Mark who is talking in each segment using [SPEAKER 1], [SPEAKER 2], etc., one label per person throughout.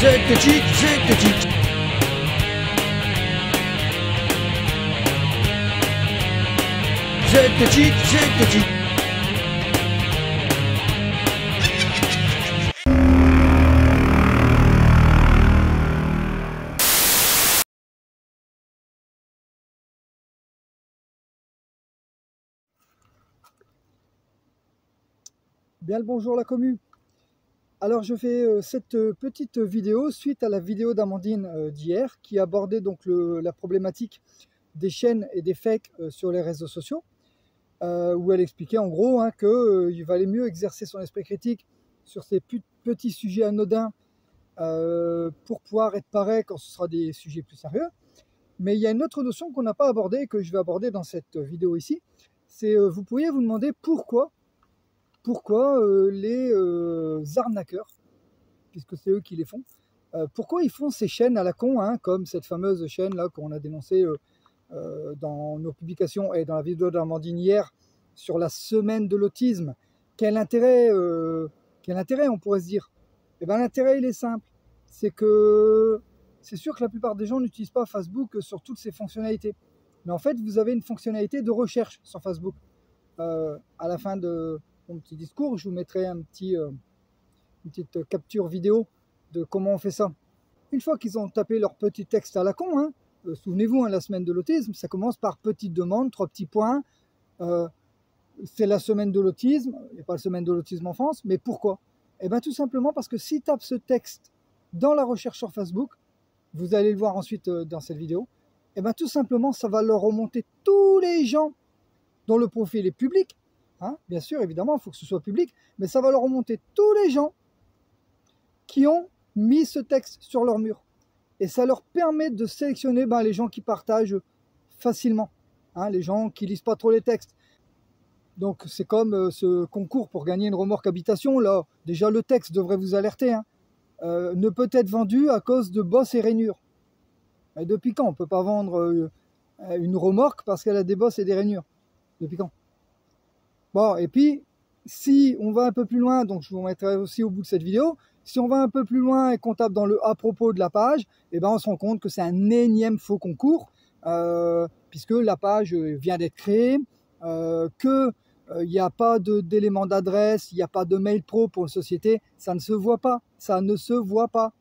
[SPEAKER 1] Zététique, zététique. Zététique, zététique.
[SPEAKER 2] Bien le bonjour la commu. Alors je fais euh, cette euh, petite vidéo suite à la vidéo d'Amandine euh, d'hier qui abordait donc la problématique des chaînes et des fakes sur les réseaux sociaux où elle expliquait en gros hein, qu'il valait mieux exercer son esprit critique sur ces petits sujets anodins pour pouvoir être pareil quand ce sera des sujets plus sérieux. Mais il y a une autre notion qu'on n'a pas abordée et que je vais aborder dans cette vidéo ici. C'est vous pourriez vous demander pourquoi pourquoi euh, les euh, arnaqueurs, puisque c'est eux qui les font, euh, pourquoi ils font ces chaînes à la con, hein, comme cette fameuse chaîne là qu'on a dénoncée dans nos publications et dans la vidéo d'Armandine hier sur la semaine de l'autisme? Quel intérêt, quel intérêt on pourrait se dire? Eh bien l'intérêt il est simple, c'est que c'est sûr que la plupart des gens n'utilisent pas Facebook sur toutes ses fonctionnalités. Mais en fait, vous avez une fonctionnalité de recherche sur Facebook. À la fin de, mon petit discours, je vous mettrai un petit, euh, une petite capture vidéo de comment on fait ça. Une fois qu'ils ont tapé leur petit texte à la con, hein, euh, souvenez-vous, hein, la semaine de l'autisme, ça commence par petite demande, trois petits points. euh, c'est la semaine de l'autisme, il n'y a pas la semaine de l'autisme en France, mais pourquoi? Eh bien tout simplement parce que s'ils tapent ce texte dans la recherche sur Facebook, vous allez le voir ensuite dans cette vidéo, eh bien tout simplement ça va leur remonter tous les gens dont le profil est public, Hein, bien sûr, évidemment, il faut que ce soit public, mais ça va leur remonter tous les gens qui ont mis ce texte sur leur mur. Et ça leur permet de sélectionner ben, les gens qui partagent facilement, hein, les gens qui lisent pas trop les textes. Donc c'est comme euh, ce concours pour gagner une remorque habitation, là, déjà le texte devrait vous alerter, hein. Euh, ne peut être vendu à cause de bosses et rainures. Depuis quand on ne peut pas vendre euh, une remorque parce qu'elle a des bosses et des rainures? Depuis quand? Bon, et puis, si on va un peu plus loin, donc je vous mettrai aussi au bout de cette vidéo, si on va un peu plus loin et qu'on tape dans le à propos de la page, eh ben on se rend compte que c'est un énième faux concours, euh, puisque la page vient d'être créée, euh, que il n'y a pas d'éléments d'adresse, il n'y a pas de mail pro pour une société, ça ne se voit pas, ça ne se voit pas.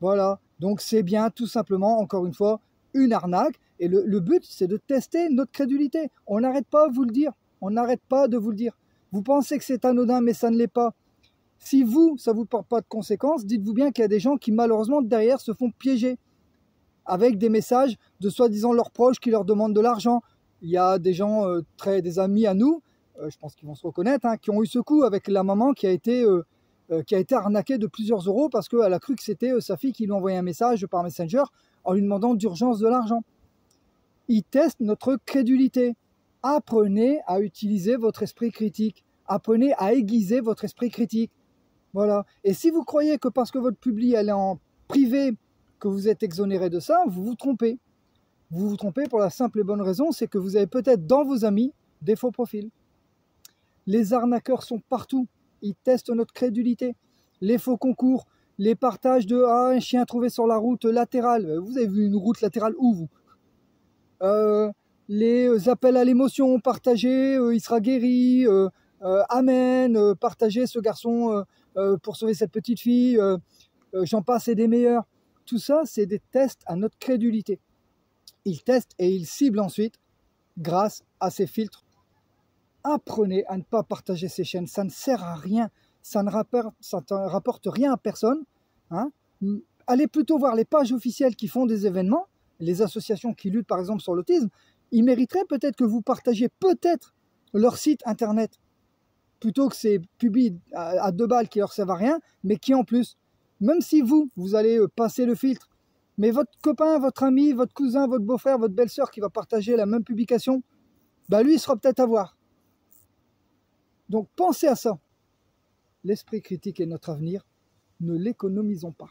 [SPEAKER 2] Voilà, donc c'est bien tout simplement, encore une fois, une arnaque, et le, le but c'est de tester notre crédulité. On n'arrête pas de vous le dire. On n'arrête pas de vous le dire. Vous pensez que c'est anodin, mais ça ne l'est pas. Si vous, ça ne vous porte pas de conséquences, dites-vous bien qu'il y a des gens qui, malheureusement, derrière, se font piéger avec des messages de soi-disant leurs proches qui leur demandent de l'argent. Il y a des gens, euh, très, des amis à nous, euh, je pense qu'ils vont se reconnaître, hein, qui ont eu ce coup avec la maman qui a été, euh, qui a été arnaquée de plusieurs euros parce qu'elle a cru que c'était sa fille qui lui envoyait un message par Messenger en lui demandant d'urgence de l'argent. Ils testent notre crédulité apprenez à utiliser votre esprit critique. Apprenez à aiguiser votre esprit critique. Voilà. Et si vous croyez que parce que votre publi elle est en privé, que vous êtes exonéré de ça, vous vous trompez. Vous vous trompez pour la simple et bonne raison, c'est que vous avez peut-être dans vos amis des faux profils. Les arnaqueurs sont partout. Ils testent notre crédulité. Les faux concours, les partages de ah, un chien trouvé sur la route latérale. Vous avez vu une route latérale où vous? Euh, les appels à l'émotion, partagez, euh, il sera guéri, euh, euh, amen, euh, partagez ce garçon euh, euh, pour sauver cette petite fille, euh, euh, j'en passe et des meilleurs. Tout ça, c'est des tests à notre crédulité. Ils testent et ils ciblent ensuite grâce à ces filtres. Apprenez à ne pas partager ces chaînes, ça ne sert à rien, ça ne rapporte, ça ne rapporte rien à personne. hein. Allez plutôt voir les pages officielles qui font des événements, les associations qui luttent par exemple sur l'autisme, ils mériteraient peut-être que vous partagiez peut-être leur site internet plutôt que ces pubs à, deux balles qui leur servent à rien, mais qui en plus, même si vous, vous allez euh, passer le filtre, mais votre copain, votre ami, votre cousin, votre beau-frère, votre belle-sœur qui va partager la même publication, bah lui, il sera peut-être à voir. Donc pensez à ça. L'esprit critique est notre avenir. Ne l'économisons pas.